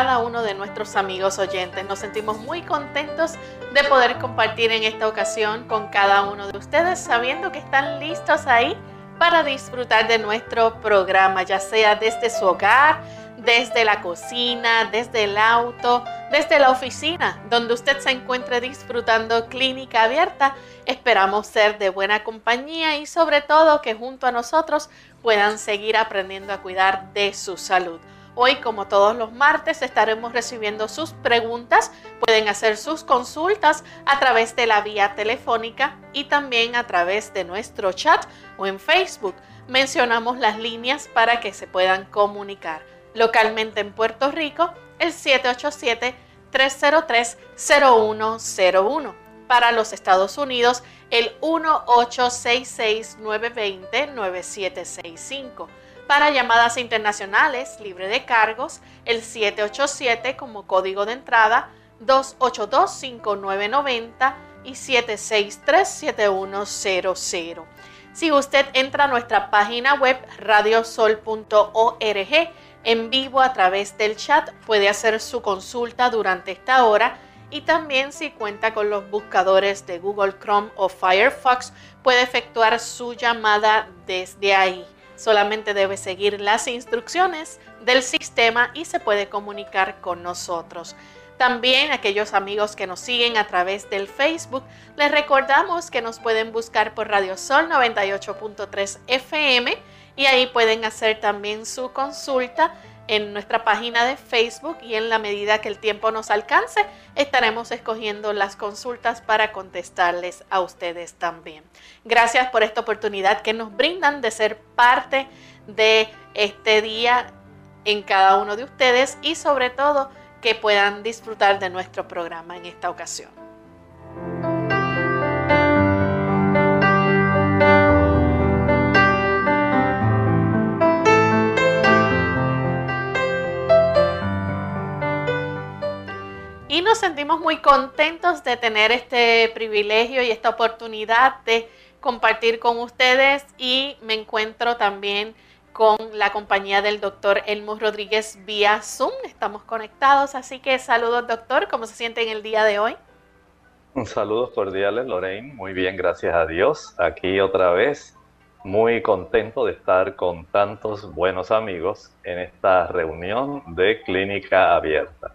Cada uno de nuestros amigos oyentes. Nos sentimos muy contentos de poder compartir en esta ocasión con cada uno de ustedes, sabiendo que están listos ahí para disfrutar de nuestro programa, ya sea desde su hogar, desde la cocina, desde el auto, desde la oficina, donde usted se encuentre disfrutando clínica abierta. Esperamos ser de buena compañía y sobre todo que junto a nosotros puedan seguir aprendiendo a cuidar de su salud. Hoy, como todos los martes, estaremos recibiendo sus preguntas. Pueden hacer sus consultas a través de la vía telefónica y también a través de nuestro chat o en Facebook. Mencionamos las líneas para que se puedan comunicar. Localmente en Puerto Rico, el 787-303-0101. Para los Estados Unidos, el 1866-920-9765 para llamadas internacionales libre de cargos, el 787 como código de entrada, 282-5990 y 763-7100. Si usted entra a nuestra página web radiosol.org en vivo a través del chat, puede hacer su consulta durante esta hora y también si cuenta con los buscadores de Google Chrome o Firefox, puede efectuar su llamada desde ahí. Solamente debe seguir las instrucciones del sistema y se puede comunicar con nosotros. También aquellos amigos que nos siguen a través del Facebook, les recordamos que nos pueden buscar por Radio Sol 98.3 FM y ahí pueden hacer también su consulta en nuestra página de Facebook y en la medida que el tiempo nos alcance, estaremos escogiendo las consultas para contestarles a ustedes también. Gracias por esta oportunidad que nos brindan de ser parte de este día en cada uno de ustedes y sobre todo que puedan disfrutar de nuestro programa en esta ocasión. Y nos sentimos muy contentos de tener este privilegio y esta oportunidad de compartir con ustedes y me encuentro también con la compañía del doctor Elmo Rodríguez vía Zoom. Estamos conectados, así que saludos doctor, ¿cómo se siente en el día de hoy? Un saludo cordiales Lorraine, muy bien, gracias a Dios. Aquí otra vez, muy contento de estar con tantos buenos amigos en esta reunión de Clínica Abierta.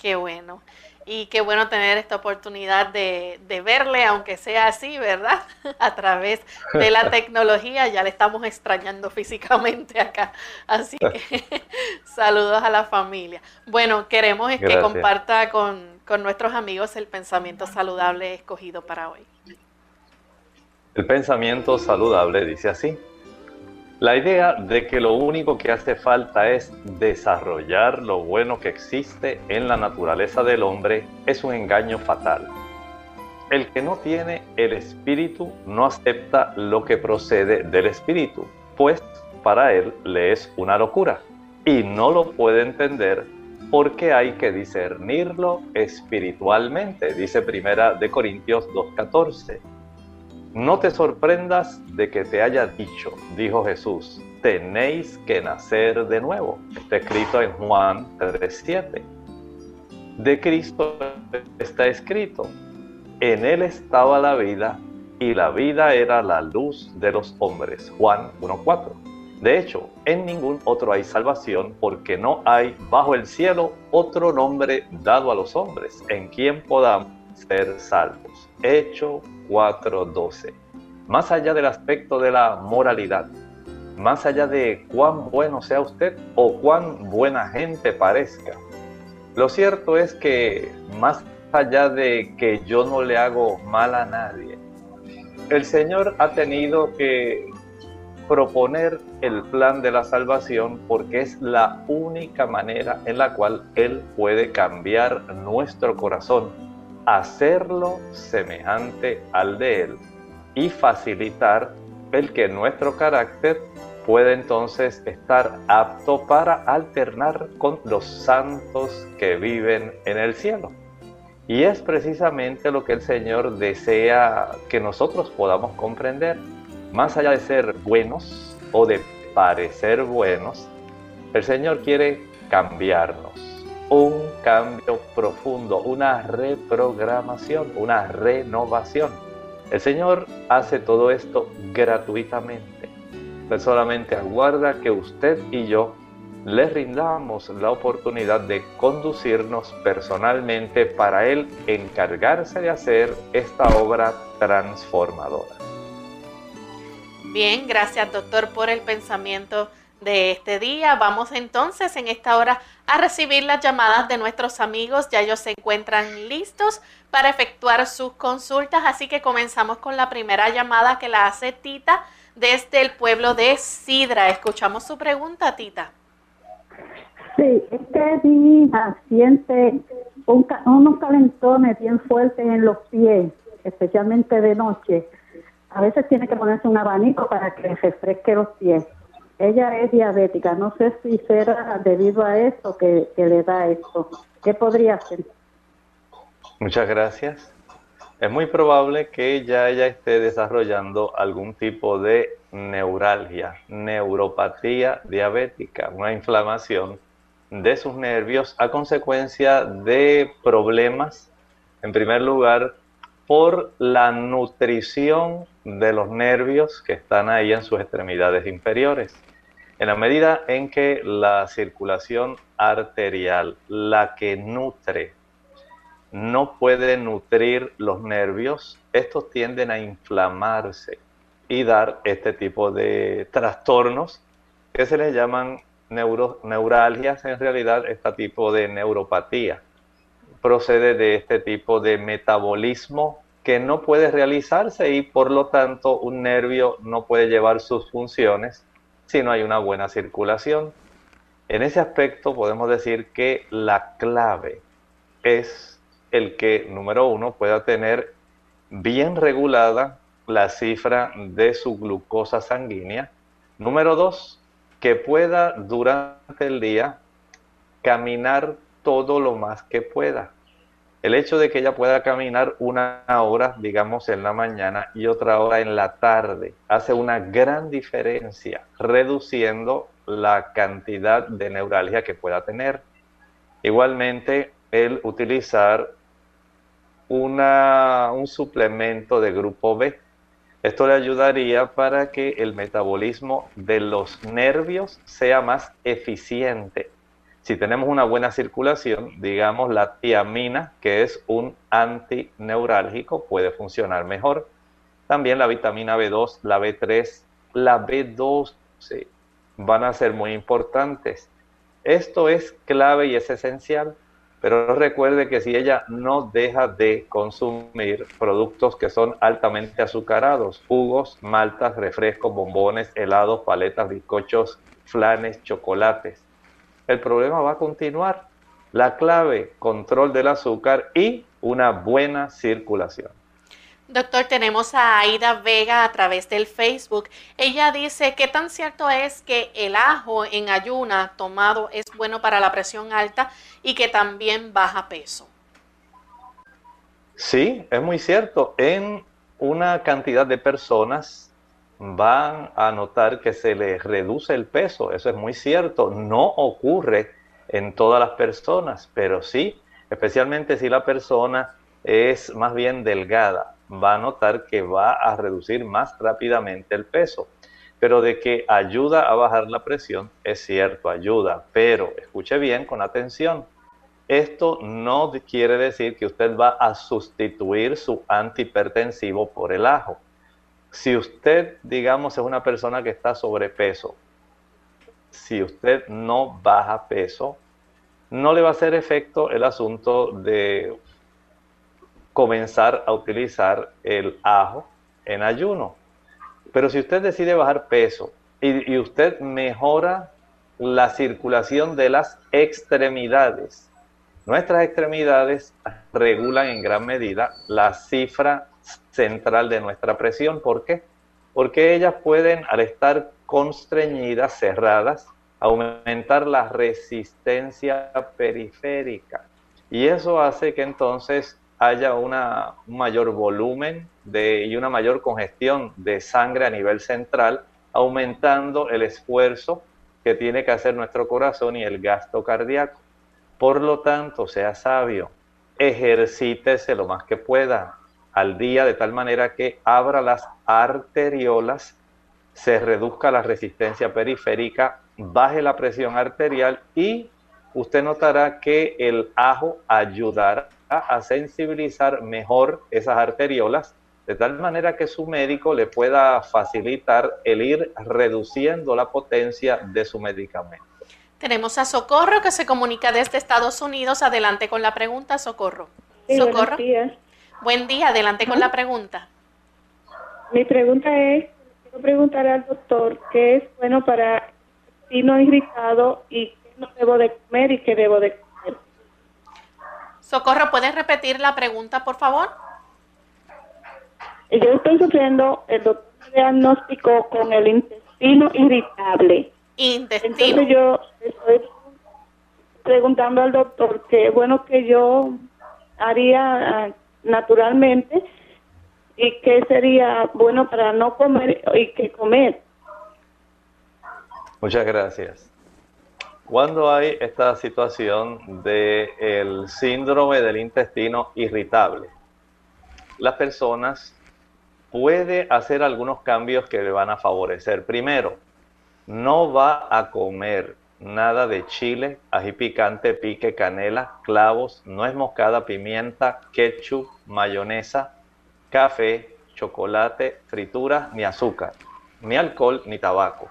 Qué bueno. Y qué bueno tener esta oportunidad de, verle, aunque sea así, ¿verdad? A través de la tecnología, ya le estamos extrañando físicamente acá. Así que saludos a la familia. Bueno, queremos que comparta con, con nuestros amigos el pensamiento saludable escogido para hoy. El pensamiento saludable dice así. La idea de que lo único que hace falta es desarrollar lo bueno que existe en la naturaleza del hombre es un engaño fatal. El que no tiene el espíritu no acepta lo que procede del espíritu, pues para él le es una locura y no lo puede entender porque hay que discernirlo espiritualmente, dice Primera de Corintios 2:14. No te sorprendas de que te haya dicho, dijo Jesús, tenéis que nacer de nuevo. Está escrito en Juan 3:7. De Cristo está escrito, en él estaba la vida y la vida era la luz de los hombres. Juan 1:4. De hecho, en ningún otro hay salvación porque no hay bajo el cielo otro nombre dado a los hombres en quien podamos ser salvos. Hecho 4.12. Más allá del aspecto de la moralidad, más allá de cuán bueno sea usted o cuán buena gente parezca, lo cierto es que más allá de que yo no le hago mal a nadie, el Señor ha tenido que proponer el plan de la salvación porque es la única manera en la cual Él puede cambiar nuestro corazón, hacerlo semejante al de Él y facilitar el que nuestro carácter pueda entonces estar apto para alternar con los santos que viven en el cielo. Y es precisamente lo que el Señor desea que nosotros podamos comprender más allá de ser buenos o de parecer buenos, el Señor quiere cambiarnos. Un cambio profundo, una reprogramación, una renovación. El Señor hace todo esto gratuitamente. Él solamente aguarda que usted y yo le rindamos la oportunidad de conducirnos personalmente para Él encargarse de hacer esta obra transformadora. Bien, gracias doctor por el pensamiento de este día. Vamos entonces en esta hora a recibir las llamadas de nuestros amigos. Ya ellos se encuentran listos para efectuar sus consultas, así que comenzamos con la primera llamada que la hace Tita desde el pueblo de Sidra. Escuchamos su pregunta, Tita. Sí, es que mi siente unos calentones bien fuertes en los pies, especialmente de noche a veces tiene que ponerse un abanico para que refresque los pies. Ella es diabética, no sé si será debido a eso que, le da esto. ¿Qué podría hacer? Muchas gracias. Es muy probable que ella, ella esté desarrollando algún tipo de neuralgia, neuropatía diabética, una inflamación de sus nervios a consecuencia de problemas, en primer lugar, por la nutrición de los nervios que están ahí en sus extremidades inferiores. En la medida en que la circulación arterial, la que nutre, no puede nutrir los nervios, estos tienden a inflamarse y dar este tipo de trastornos que se les llaman neuralgias, en realidad este tipo de neuropatía procede de este tipo de metabolismo que no puede realizarse y por lo tanto un nervio no puede llevar sus funciones si no hay una buena circulación. En ese aspecto podemos decir que la clave es el que, número uno, pueda tener bien regulada la cifra de su glucosa sanguínea. Número dos, que pueda durante el día caminar todo lo más que pueda. El hecho de que ella pueda caminar una hora, digamos, en la mañana y otra hora en la tarde, hace una gran diferencia, reduciendo la cantidad de neuralgia que pueda tener. Igualmente, el utilizar un suplemento de grupo B. Esto le ayudaría para que el metabolismo de los nervios sea más eficiente si tenemos una buena circulación, digamos la tiamina, que es un antineurálgico, puede funcionar mejor. También la vitamina B2, la B3, la B12 van a ser muy importantes. Esto es clave y es esencial, pero recuerde que si ella no deja de consumir productos que son altamente azucarados, jugos, maltas, refrescos, bombones, helados, paletas, bizcochos, flanes, chocolates, el problema va a continuar. La clave, control del azúcar y una buena circulación. Doctor, tenemos a Aida Vega a través del Facebook. Ella dice, ¿qué tan cierto es que el ajo en ayuna tomado es bueno para la presión alta y que también baja peso? Sí, es muy cierto. En una cantidad de personas van a notar que se les reduce el peso. Eso es muy cierto. No ocurre en todas las personas, pero sí, especialmente si la persona es más bien delgada, va a notar que va a reducir más rápidamente el peso. Pero de que ayuda a bajar la presión, es cierto, ayuda, pero escuche bien con atención. Esto no quiere decir que usted va a sustituir su antihipertensivo por el ajo. Si usted, digamos, es una persona que está sobrepeso, si usted no baja peso, no le va a hacer efecto el asunto de comenzar a utilizar el ajo en ayuno. Pero si usted decide bajar peso y, usted mejora la circulación de las extremidades, nuestras extremidades regulan en gran medida la cifra central de nuestra presión. ¿Por qué? Porque ellas pueden, al estar constreñidas, cerradas, aumentar la resistencia periférica. Y eso hace que entonces haya una, un mayor volumen de, y una mayor congestión de sangre a nivel central, aumentando el esfuerzo que tiene que hacer nuestro corazón y el gasto cardíaco. Por lo tanto, sea sabio, ejercítese lo más que pueda al día de tal manera que abra las arteriolas, se reduzca la resistencia periférica baje la presión arterial y usted notará que el ajo ayudará a sensibilizar mejor esas arteriolas, de tal manera que su médico le pueda facilitar el ir reduciendo la potencia de su medicamento. Tenemos a Socorro que se comunica desde Estados Unidos. Adelante con la pregunta, Socorro. Socorro. Buen día, adelante con la pregunta. Mi pregunta es, quiero preguntar al doctor qué es bueno para intestino irritado y qué no debo de comer y qué debo de comer. Socorro, ¿puedes repetir la pregunta, por favor? Yo estoy sufriendo, el doctor me diagnosticó con el intestino irritable. Intestino. Entonces yo estoy preguntando al doctor qué bueno que yo haría ah, naturalmente y qué sería bueno para no comer y qué comer. Muchas gracias. Cuando hay esta situación del síndrome del intestino irritable, las personas puede hacer algunos cambios que le van a favorecer. Primero, no va a comer nada de chile, ají picante, pique, canela, clavos, nuez moscada, pimienta, ketchup, mayonesa, café, chocolate, frituras, ni azúcar, ni alcohol, ni tabaco.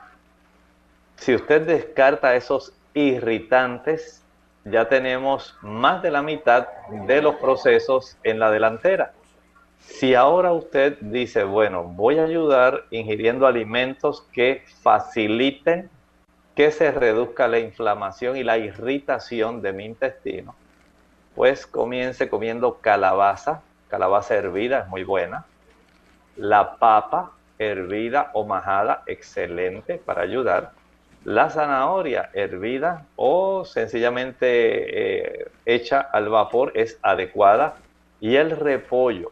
Si usted descarta esos irritantes, ya tenemos más de la mitad de los procesos en la delantera. Si ahora usted dice, bueno, voy a ayudar ingiriendo alimentos que faciliten que se reduzca la inflamación y la irritación de mi intestino, pues comience comiendo calabaza, calabaza hervida es muy buena, la papa hervida o majada, excelente para ayudar, la zanahoria hervida o sencillamente eh, hecha al vapor es adecuada y el repollo.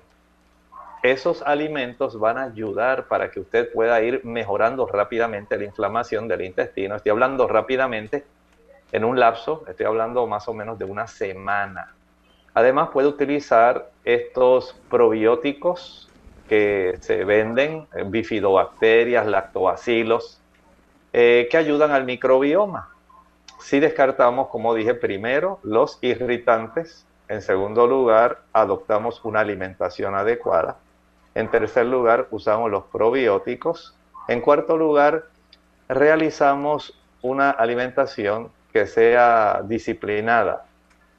Esos alimentos van a ayudar para que usted pueda ir mejorando rápidamente la inflamación del intestino. Estoy hablando rápidamente en un lapso, estoy hablando más o menos de una semana. Además puede utilizar estos probióticos que se venden, bifidobacterias, lactobacilos, eh, que ayudan al microbioma. Si descartamos, como dije primero, los irritantes. En segundo lugar, adoptamos una alimentación adecuada. En tercer lugar, usamos los probióticos. En cuarto lugar, realizamos una alimentación que sea disciplinada.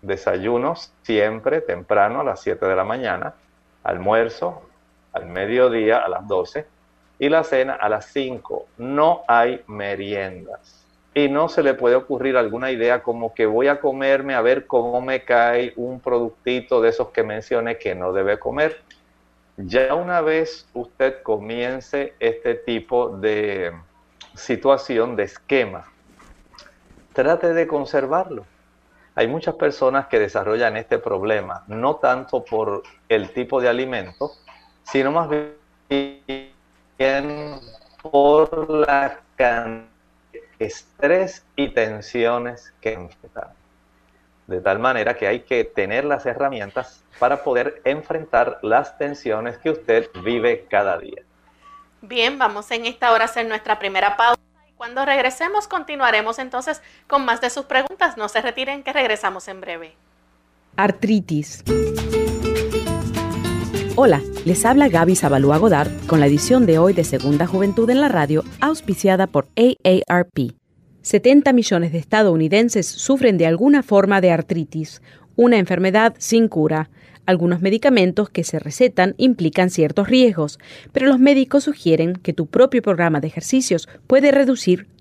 Desayunos siempre temprano a las 7 de la mañana, almuerzo al mediodía a las 12 y la cena a las 5. No hay meriendas. Y no se le puede ocurrir alguna idea como que voy a comerme a ver cómo me cae un productito de esos que mencioné que no debe comer. Ya una vez usted comience este tipo de situación, de esquema, trate de conservarlo. Hay muchas personas que desarrollan este problema, no tanto por el tipo de alimento, sino más bien por la cantidad de estrés y tensiones que enfrentan. De tal manera que hay que tener las herramientas para poder enfrentar las tensiones que usted vive cada día. Bien, vamos en esta hora a hacer nuestra primera pausa y cuando regresemos continuaremos entonces con más de sus preguntas. No se retiren que regresamos en breve. Artritis. Hola, les habla Gaby Zabalúa Godard con la edición de hoy de Segunda Juventud en la Radio, auspiciada por AARP. 70 millones de estadounidenses sufren de alguna forma de artritis, una enfermedad sin cura. Algunos medicamentos que se recetan implican ciertos riesgos, pero los médicos sugieren que tu propio programa de ejercicios puede reducir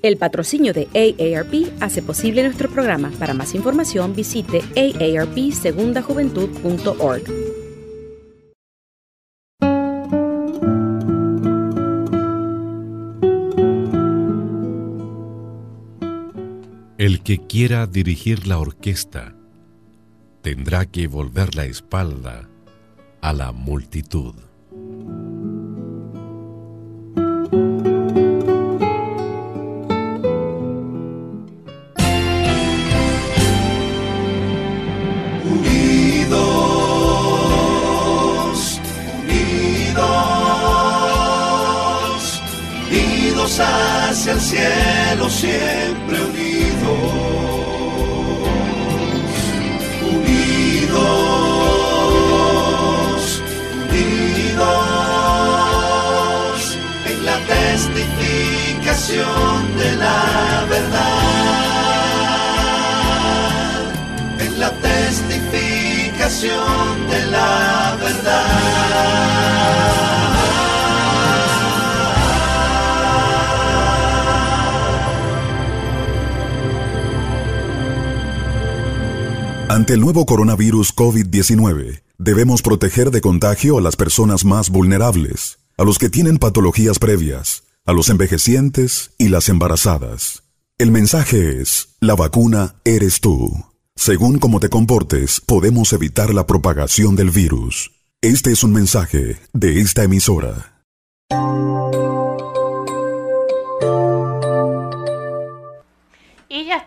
El patrocinio de AARP hace posible nuestro programa. Para más información visite aarpsegundajuventud.org. El que quiera dirigir la orquesta tendrá que volver la espalda a la multitud. De la verdad, la testificación de la verdad. Ante el nuevo coronavirus COVID-19, debemos proteger de contagio a las personas más vulnerables, a los que tienen patologías previas, a los envejecientes y las embarazadas. El mensaje es, la vacuna eres tú. Según cómo te comportes, podemos evitar la propagación del virus. Este es un mensaje de esta emisora.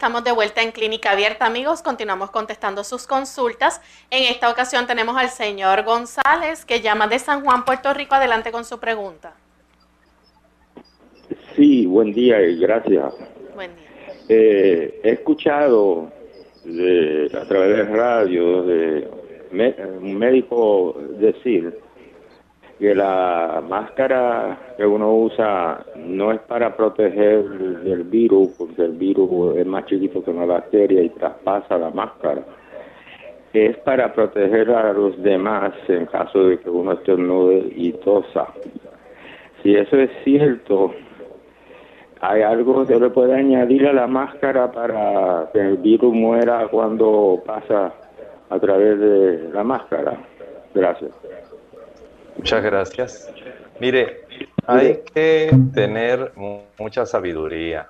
estamos de vuelta en Clínica Abierta, amigos. Continuamos contestando sus consultas. En esta ocasión tenemos al señor González, que llama de San Juan, Puerto Rico. Adelante con su pregunta. Sí, buen día y gracias. Buen día. Eh, he escuchado a través de radio de un médico decir que la máscara que uno usa no es para proteger del virus, porque el virus es más chiquito que una bacteria y traspasa la máscara. Es para proteger a los demás en caso de que uno estornude y tosa. Si eso es cierto, ¿hay algo que le puede añadir a la máscara para que el virus muera cuando pasa a través de la máscara? Gracias. Muchas gracias. Mire, hay que tener mucha sabiduría.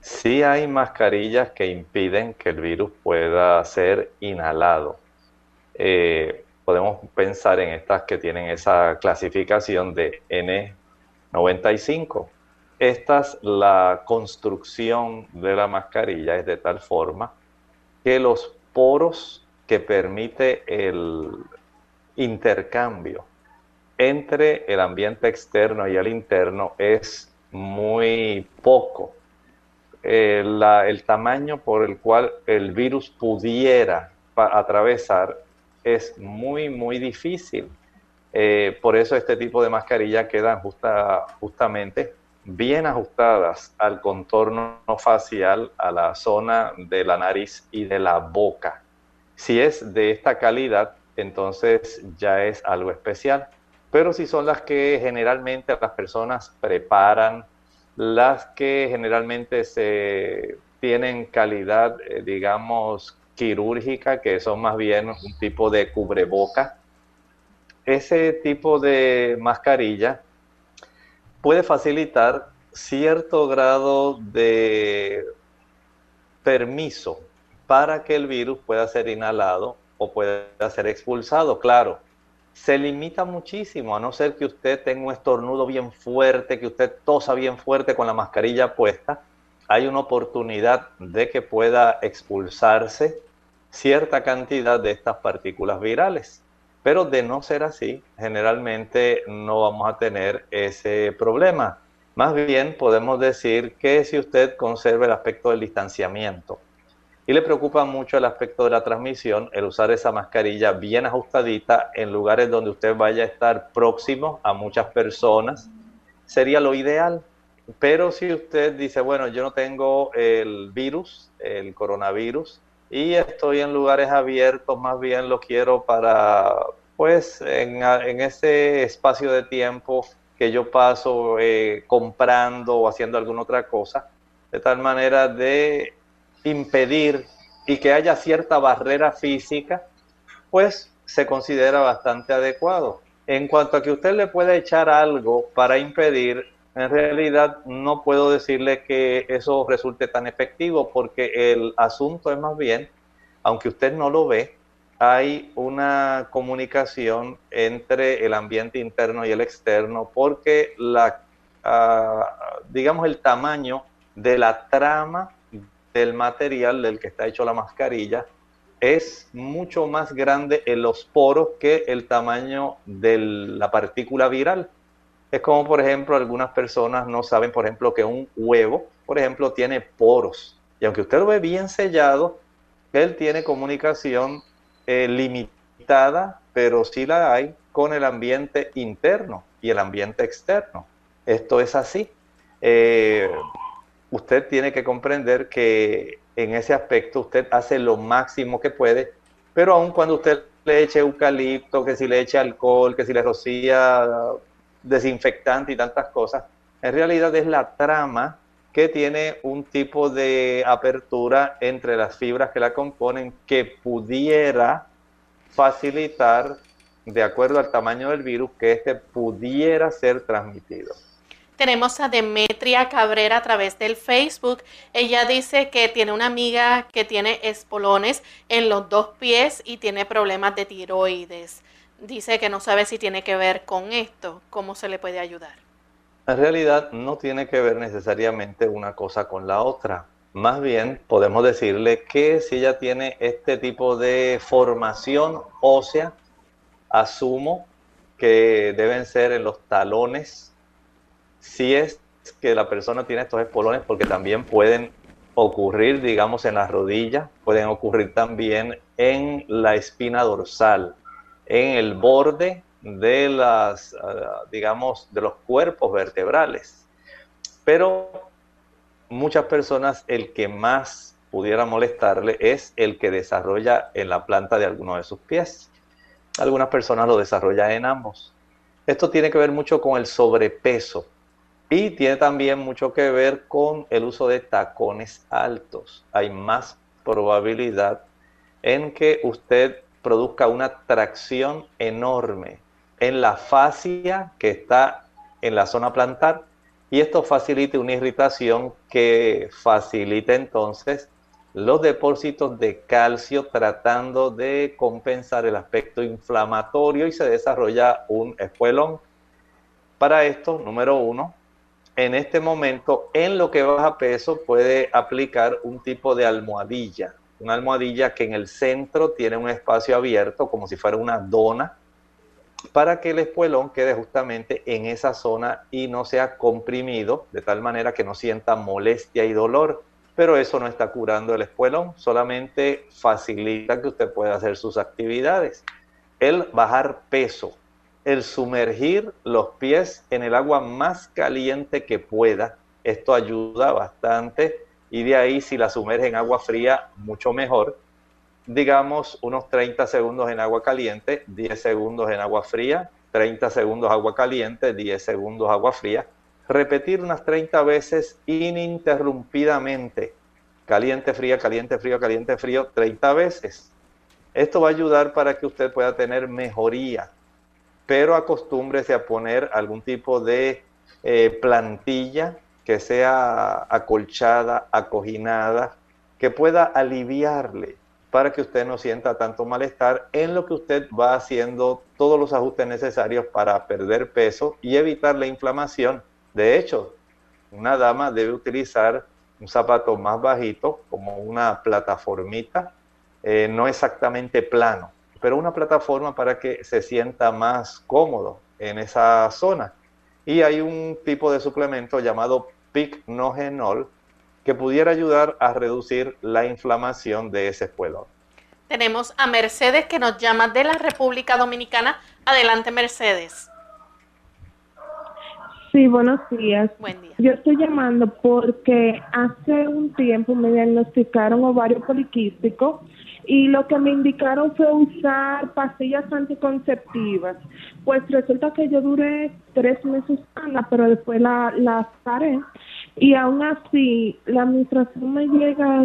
Sí hay mascarillas que impiden que el virus pueda ser inhalado. Eh, podemos pensar en estas que tienen esa clasificación de N95. Estas, la construcción de la mascarilla es de tal forma que los poros que permite el intercambio entre el ambiente externo y el interno es muy poco. Eh, el tamaño por el cual el virus pudiera atravesar es muy, muy difícil. Eh, por eso este tipo de mascarilla quedan justa, justamente bien ajustadas al contorno facial, a la zona de la nariz y de la boca. Si es de esta calidad, entonces ya es algo especial. Pero si son las que generalmente las personas preparan, las que generalmente se tienen calidad, eh, digamos, quirúrgica, que son más bien un tipo de cubreboca, ese tipo de mascarilla puede facilitar cierto grado de permiso para que el virus pueda ser inhalado o pueda ser expulsado. Claro, se limita muchísimo, a no ser que usted tenga un estornudo bien fuerte, que usted tosa bien fuerte con la mascarilla puesta, hay una oportunidad de que pueda expulsarse cierta cantidad de estas partículas virales. Pero de no ser así, generalmente no vamos a tener ese problema. Más bien podemos decir que si usted conserva el aspecto del distanciamiento y le preocupa mucho el aspecto de la transmisión, el usar esa mascarilla bien ajustadita en lugares donde usted vaya a estar próximo a muchas personas, sería lo ideal. Pero si usted dice, bueno, yo no tengo el virus, el coronavirus, y estoy en lugares abiertos, más bien lo quiero para, pues, en, ese espacio de tiempo que yo paso eh, comprando o haciendo alguna otra cosa, de tal manera de impedir y que haya cierta barrera física, pues se considera bastante adecuado. En cuanto a que usted le puede echar algo para impedir, en realidad no puedo decirle que eso resulte tan efectivo porque el asunto es más bien, aunque usted no lo ve, hay una comunicación entre el ambiente interno y el externo porque la, ah, digamos, el tamaño de la trama del material del que está hecho la mascarilla es mucho más grande en los poros que el tamaño de la partícula viral. Es como, por ejemplo, algunas personas no saben, por ejemplo, que un huevo, por ejemplo, tiene poros. Y aunque usted lo ve bien sellado, él tiene comunicación eh, limitada, pero sí la hay con el ambiente interno y el ambiente externo. Esto es así. Eh, usted tiene que comprender que en ese aspecto usted hace lo máximo que puede, pero aun cuando usted le eche eucalipto, que si le eche alcohol, que si le rocía desinfectante y tantas cosas, en realidad es la trama que tiene un tipo de apertura entre las fibras que la componen que pudiera facilitar, de acuerdo al tamaño del virus, que éste pudiera ser transmitido. Tenemos a Demetria Cabrera a través del Facebook. Ella dice que tiene una amiga que tiene espolones en los dos pies y tiene problemas de tiroides dice que no sabe si tiene que ver con esto. ¿Cómo se le puede ayudar? En realidad no tiene que ver necesariamente una cosa con la otra. Más bien podemos decirle que si ella tiene este tipo de formación ósea, asumo que deben ser en los talones. Si es que la persona tiene estos espolones, porque también pueden ocurrir, digamos, en las rodillas, pueden ocurrir también en la espina dorsal en el borde de las, ah, digamos, de los cuerpos vertebrales. Pero muchas personas el que más pudiera molestarle es el que desarrolla en la planta de alguno de sus pies. Algunas personas lo desarrollan en ambos. Esto tiene que ver mucho con el sobrepeso y tiene también mucho que ver con el uso de tacones altos. Hay más probabilidad en que usted produzca una tracción enorme en la fascia que está en la zona plantar y esto facilite una irritación que facilita entonces los depósitos de calcio tratando de compensar el aspecto inflamatorio y se desarrolla un espuelón. Para esto, número uno, en este momento en lo que baja peso puede aplicar un tipo de almohadilla una almohadilla que en el centro tiene un espacio abierto como si fuera una dona para que el espuelón quede justamente en esa zona y no sea comprimido de tal manera que no sienta molestia y dolor. Pero eso no está curando el espuelón, solamente facilita que usted pueda hacer sus actividades. El bajar peso el sumergir los pies en el agua más caliente que pueda. Esto ayuda bastante y de ahí si la sumerge en agua fría, mucho mejor. Digamos unos 30 segundos en agua caliente, 10 segundos en agua fría, 30 segundos agua caliente, 10 segundos agua fría. Repetir unas 30 veces ininterrumpidamente. Caliente, fría, caliente, frío, caliente, frío, 30 veces. Esto va a ayudar para que usted pueda tener mejoría, pero acostúmbrese a poner algún tipo de eh, plantilla que sea acolchada, acoginada, que pueda aliviarle para que usted no sienta tanto malestar en lo que usted va haciendo todos los ajustes necesarios para perder peso y evitar la inflamación. De hecho, una dama debe utilizar un zapato más bajito, como una plataformita, eh, no exactamente plano, pero una plataforma para que se sienta más cómodo en esa zona. Y hay un tipo de suplemento llamado Picnogenol que pudiera ayudar a reducir la inflamación de ese espuelón. Tenemos a Mercedes que nos llama de la República Dominicana. Adelante, Mercedes. Sí, buenos días. Buen día. Yo estoy llamando porque hace un tiempo me diagnosticaron ovario poliquístico y lo que me indicaron fue usar pastillas anticonceptivas. Pues resulta que yo duré tres meses sana, pero después la, la paré y aún así la administración me llega,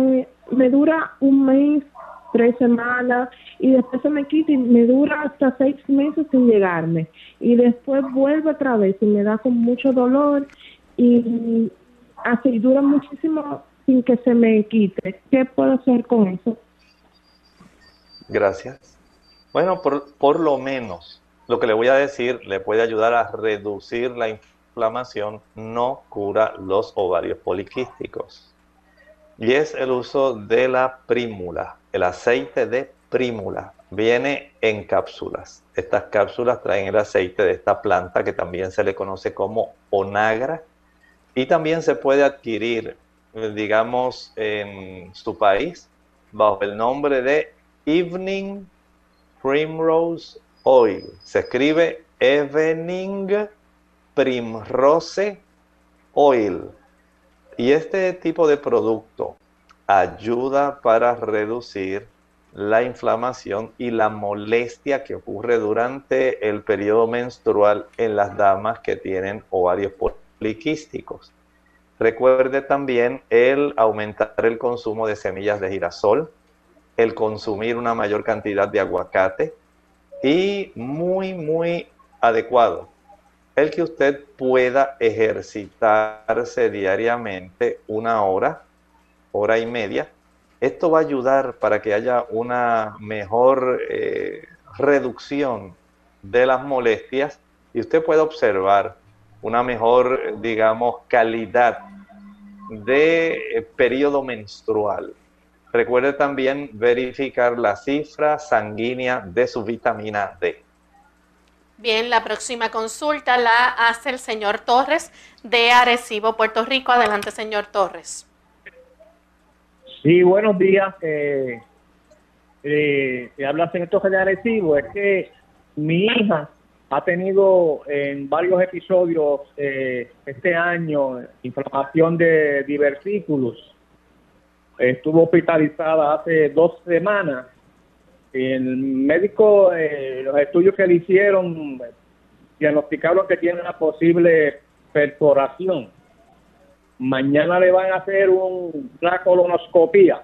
me dura un mes, tres semanas y después se me quita y me dura hasta seis meses sin llegarme y después vuelve otra vez y me da con mucho dolor y así dura muchísimo sin que se me quite. ¿Qué puedo hacer con eso? Gracias. Bueno, por, por lo menos lo que le voy a decir le puede ayudar a reducir la inflamación, no cura los ovarios poliquísticos. Y es el uso de la prímula, el aceite de prímula. Viene en cápsulas. Estas cápsulas traen el aceite de esta planta que también se le conoce como onagra y también se puede adquirir, digamos, en su país bajo el nombre de Evening Primrose Oil. Se escribe Evening Primrose Oil. Y este tipo de producto ayuda para reducir la inflamación y la molestia que ocurre durante el periodo menstrual en las damas que tienen ovarios poliquísticos. Recuerde también el aumentar el consumo de semillas de girasol, el consumir una mayor cantidad de aguacate y muy, muy adecuado el que usted pueda ejercitarse diariamente una hora, hora y media. Esto va a ayudar para que haya una mejor eh, reducción de las molestias y usted pueda observar una mejor, digamos, calidad de eh, periodo menstrual. Recuerde también verificar la cifra sanguínea de su vitamina D. Bien, la próxima consulta la hace el señor Torres de Arecibo, Puerto Rico. Adelante, señor Torres. Sí, buenos días. Eh, eh, habla señor Torres de Arecibo. Es que mi hija ha tenido en varios episodios eh, este año inflamación de divertículos. Estuvo hospitalizada hace dos semanas el médico, eh, los estudios que le hicieron, diagnosticaron que tiene una posible perforación. Mañana le van a hacer un, una colonoscopía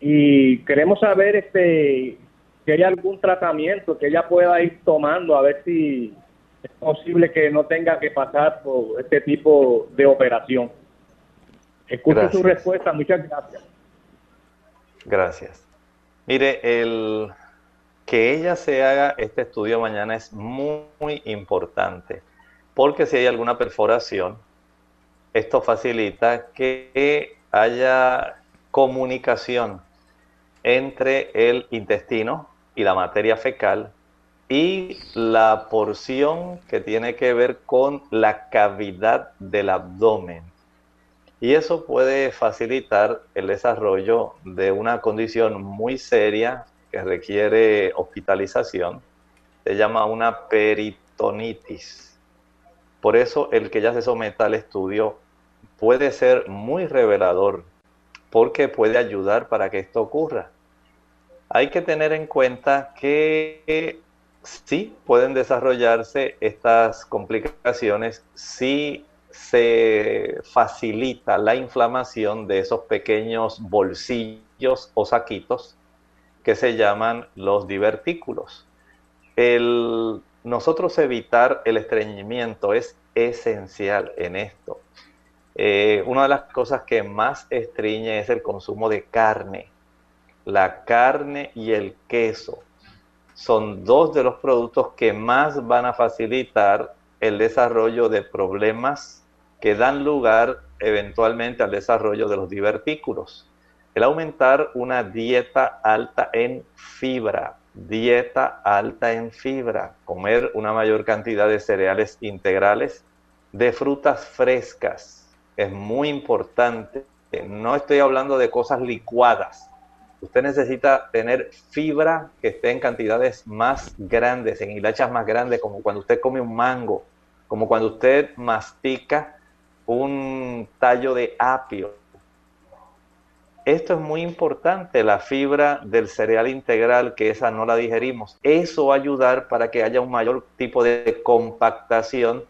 y queremos saber este si hay algún tratamiento que ella pueda ir tomando a ver si es posible que no tenga que pasar por este tipo de operación. Escucho su respuesta, muchas gracias. Gracias. Mire, el que ella se haga este estudio mañana es muy, importante, porque si hay alguna perforación, esto facilita que haya comunicación entre el intestino y la materia fecal y la porción que tiene que ver con la cavidad del abdomen. Y eso puede facilitar el desarrollo de una condición muy seria que requiere hospitalización se llama una peritonitis. Por eso el que ya se someta al estudio puede ser muy revelador porque puede ayudar para que esto ocurra. Hay que tener en cuenta que sí pueden desarrollarse estas complicaciones si se facilita la inflamación de esos pequeños bolsillos o saquitos que se llaman los divertículos. El, nosotros evitar el estreñimiento es esencial en esto. Eh, una de las cosas que más estriñe es el consumo de carne. La carne y el queso son dos de los productos que más van a facilitar el desarrollo de problemas que dan lugar eventualmente al desarrollo de los divertículos. El aumentar una dieta alta en fibra, dieta alta en fibra, comer una mayor cantidad de cereales integrales, de frutas frescas, es muy importante. No estoy hablando de cosas licuadas, usted necesita tener fibra que esté en cantidades más grandes, en hilachas más grandes, como cuando usted come un mango, como cuando usted mastica un tallo de apio. Esto es muy importante, la fibra del cereal integral, que esa no la digerimos. Eso va a ayudar para que haya un mayor tipo de compactación,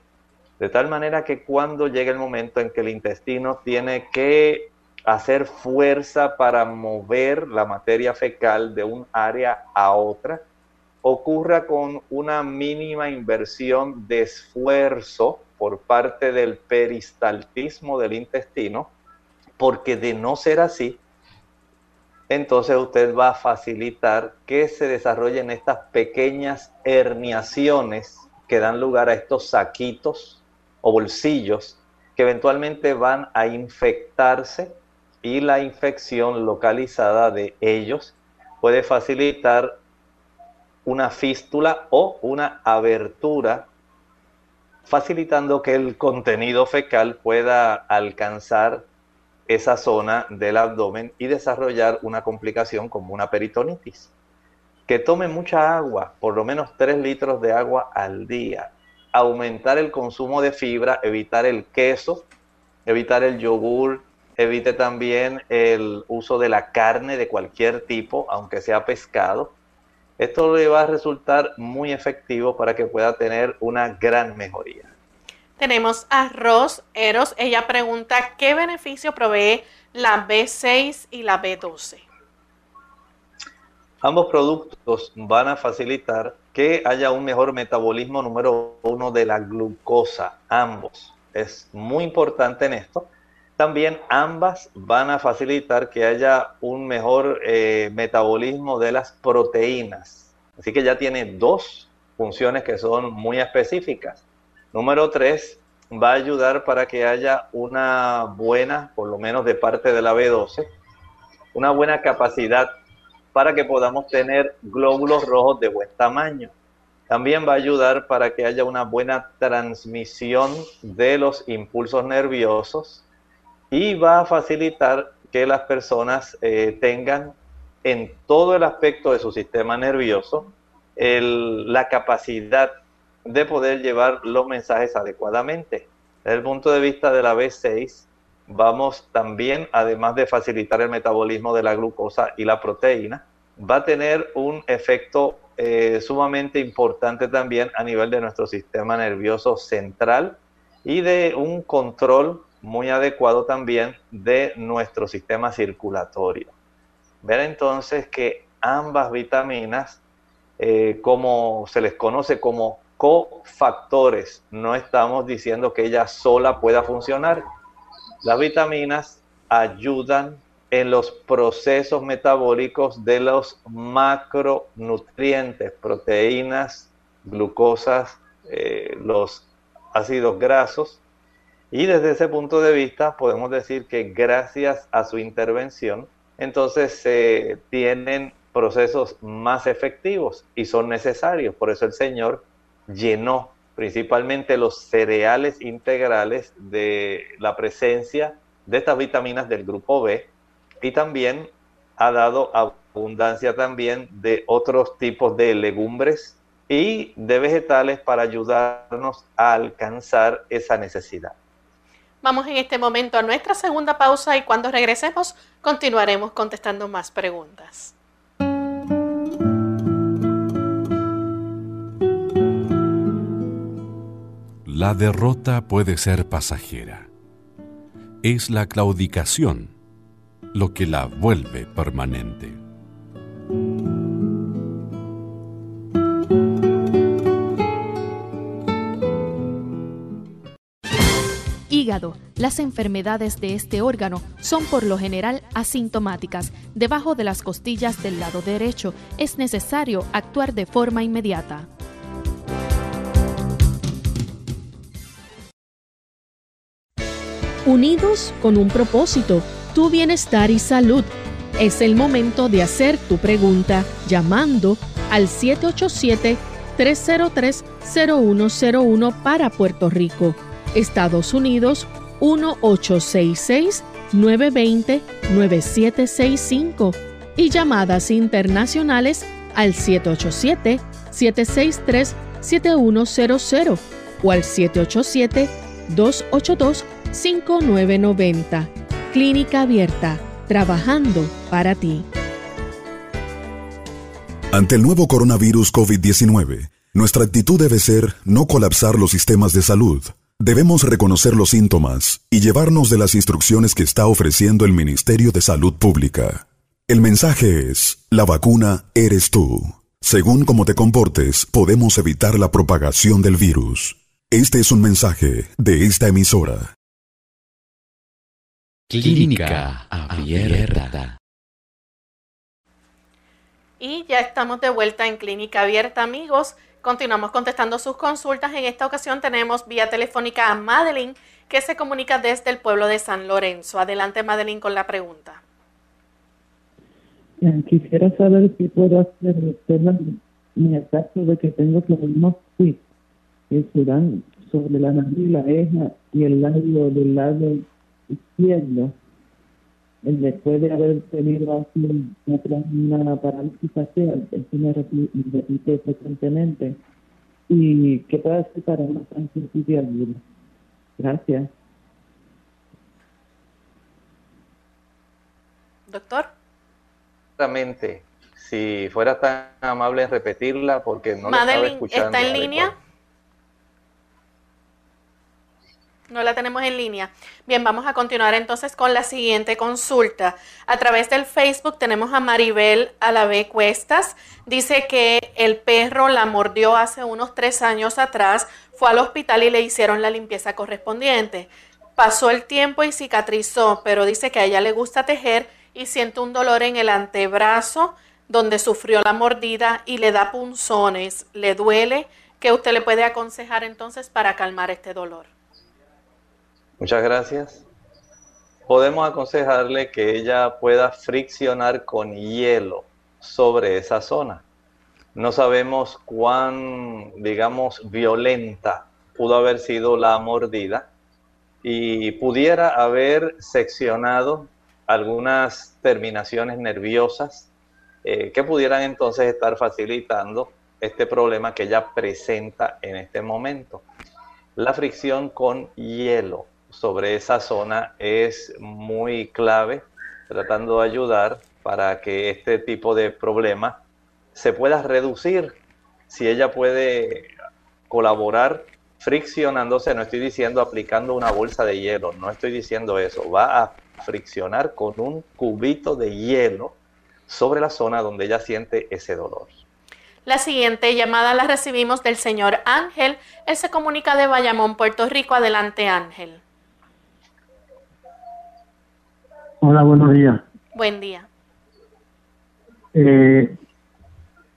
de tal manera que cuando llegue el momento en que el intestino tiene que hacer fuerza para mover la materia fecal de un área a otra, ocurra con una mínima inversión de esfuerzo por parte del peristaltismo del intestino, porque de no ser así, entonces usted va a facilitar que se desarrollen estas pequeñas herniaciones que dan lugar a estos saquitos o bolsillos que eventualmente van a infectarse y la infección localizada de ellos puede facilitar una fístula o una abertura, facilitando que el contenido fecal pueda alcanzar esa zona del abdomen y desarrollar una complicación como una peritonitis. Que tome mucha agua, por lo menos 3 litros de agua al día. Aumentar el consumo de fibra, evitar el queso, evitar el yogur, Evite también el uso de la carne de cualquier tipo, aunque sea pescado. Esto le va a resultar muy efectivo para que pueda tener una gran mejoría. Tenemos a Ros Eros. Ella pregunta, ¿qué beneficio provee la B6 y la B12? Ambos productos van a facilitar que haya un mejor metabolismo número uno de la glucosa, ambos. Es muy importante en esto también ambas van a facilitar que haya un mejor eh, metabolismo de las proteínas. Así que ya tiene dos funciones que son muy específicas. Número tres, va a ayudar para que haya una buena, por lo menos de parte de la B12, una buena capacidad para que podamos tener glóbulos rojos de buen tamaño. También va a ayudar para que haya una buena transmisión de los impulsos nerviosos y va a facilitar que las personas eh, tengan en todo el aspecto de su sistema nervioso la capacidad de poder llevar los mensajes adecuadamente. Desde el punto de vista de la B6, vamos también, además de facilitar el metabolismo de la glucosa y la proteína, va a tener un efecto eh, sumamente importante también a nivel de nuestro sistema nervioso central y de un control muy adecuado también de nuestro sistema circulatorio. Ver entonces que ambas vitaminas, eh, como se les conoce como cofactores, no estamos diciendo que ella sola pueda funcionar. Las vitaminas ayudan en los procesos metabólicos de los macronutrientes, proteínas, glucosas, eh, los ácidos grasos, y desde ese punto de vista podemos decir que gracias a su intervención, entonces se tienen procesos más efectivos y son necesarios. Por eso el Señor llenó principalmente los cereales integrales de la presencia de estas vitaminas del grupo B y también ha dado abundancia también de otros tipos de legumbres y de vegetales para ayudarnos a alcanzar esa necesidad. Vamos en este momento a nuestra segunda pausa y cuando regresemos continuaremos contestando más preguntas. La derrota puede ser pasajera. Es la claudicación lo que la vuelve permanente. Las enfermedades de este órgano son por lo general asintomáticas. Debajo de las costillas del lado derecho es necesario actuar de forma inmediata. Unidos con un propósito, tu bienestar y salud. Es el momento de hacer tu pregunta llamando al 787-303-0101 para Puerto Rico Estados Unidos 1866-920-9765 y llamadas internacionales al 787-763-7100 o al 787-282-5990. Clínica Abierta, trabajando para ti. Ante el nuevo coronavirus COVID-19, nuestra actitud debe ser no colapsar los sistemas de salud Debemos reconocer los síntomas y llevarnos de las instrucciones que está ofreciendo el Ministerio de Salud Pública. El mensaje es, la vacuna eres tú. Según cómo te comportes, podemos evitar la propagación del virus. Este es un mensaje de esta emisora. Clínica Abierta. Y ya estamos de vuelta en Clínica Abierta, amigos. Continuamos contestando sus consultas. En esta ocasión tenemos vía telefónica a Madeline, que se comunica desde el pueblo de San Lorenzo. Adelante, Madeline, con la pregunta. Quisiera saber si puedo hacer el caso de que tengo problemas que se dan sobre la nariz, la eja y el labio del lado izquierdo después de haber tenido así una parálisis facial, esto me repite frecuentemente, y qué puede hacer para una sensibilidad aguda. Gracias. Doctor. Exactamente. Si fuera tan amable en repetirla, porque no la estaba escuchando. ¿Está en línea? No la tenemos en línea. Bien, vamos a continuar entonces con la siguiente consulta. A través del Facebook tenemos a Maribel Alavé Cuestas. Dice que el perro la mordió hace unos tres años atrás, fue al hospital y le hicieron la limpieza correspondiente. Pasó el tiempo y cicatrizó, pero dice que a ella le gusta tejer y siente un dolor en el antebrazo donde sufrió la mordida y le da punzones. ¿Le duele? ¿Qué usted le puede aconsejar entonces para calmar este dolor? Muchas gracias. Podemos aconsejarle que ella pueda friccionar con hielo sobre esa zona. No sabemos cuán, digamos, violenta pudo haber sido la mordida y pudiera haber seccionado algunas terminaciones nerviosas eh, que pudieran entonces estar facilitando este problema que ella presenta en este momento. La fricción con hielo sobre esa zona es muy clave, tratando de ayudar para que este tipo de problema se pueda reducir. Si ella puede colaborar friccionándose, no estoy diciendo aplicando una bolsa de hielo, no estoy diciendo eso, va a friccionar con un cubito de hielo sobre la zona donde ella siente ese dolor. La siguiente llamada la recibimos del señor Ángel. Él se comunica de Bayamón, Puerto Rico. Adelante, Ángel. Hola, buenos días. Buen día. Eh,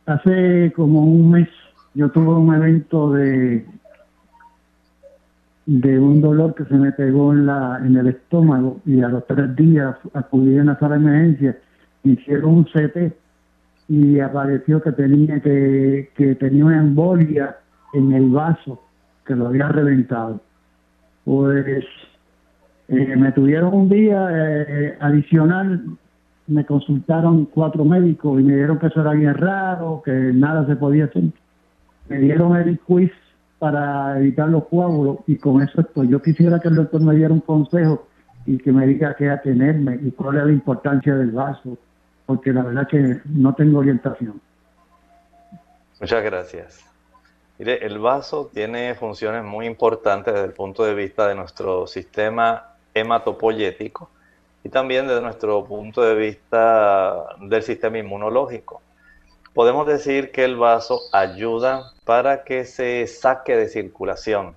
hace como un mes yo tuve un evento de de un dolor que se me pegó en la en el estómago y a los tres días acudí a una sala de emergencia, me hicieron un CT y apareció que tenía que, que tenía una embolia en el vaso que lo había reventado. Pues eh, me tuvieron un día eh, adicional, me consultaron cuatro médicos y me dijeron que eso era bien raro, que nada se podía hacer. me dieron el quiz para evitar los coágulos y con eso estoy. Yo quisiera que el doctor me diera un consejo y que me diga qué atenerme y cuál es la importancia del vaso, porque la verdad que no tengo orientación. Muchas gracias. Mire, el vaso tiene funciones muy importantes desde el punto de vista de nuestro sistema hematopoyético y también desde nuestro punto de vista del sistema inmunológico. Podemos decir que el vaso ayuda para que se saque de circulación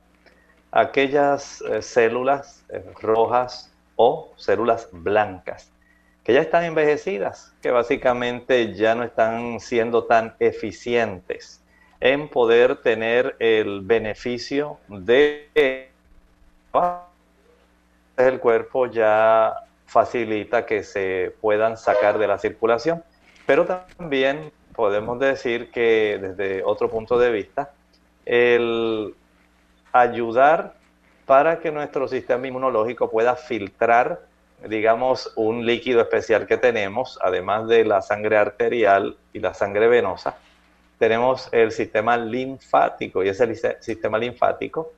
aquellas eh, células eh, rojas o células blancas que ya están envejecidas, que básicamente ya no están siendo tan eficientes en poder tener el beneficio de el cuerpo ya facilita que se puedan sacar de la circulación, pero también podemos decir que desde otro punto de vista, el ayudar para que nuestro sistema inmunológico pueda filtrar, digamos, un líquido especial que tenemos, además de la sangre arterial y la sangre venosa, tenemos el sistema linfático y ese sistema linfático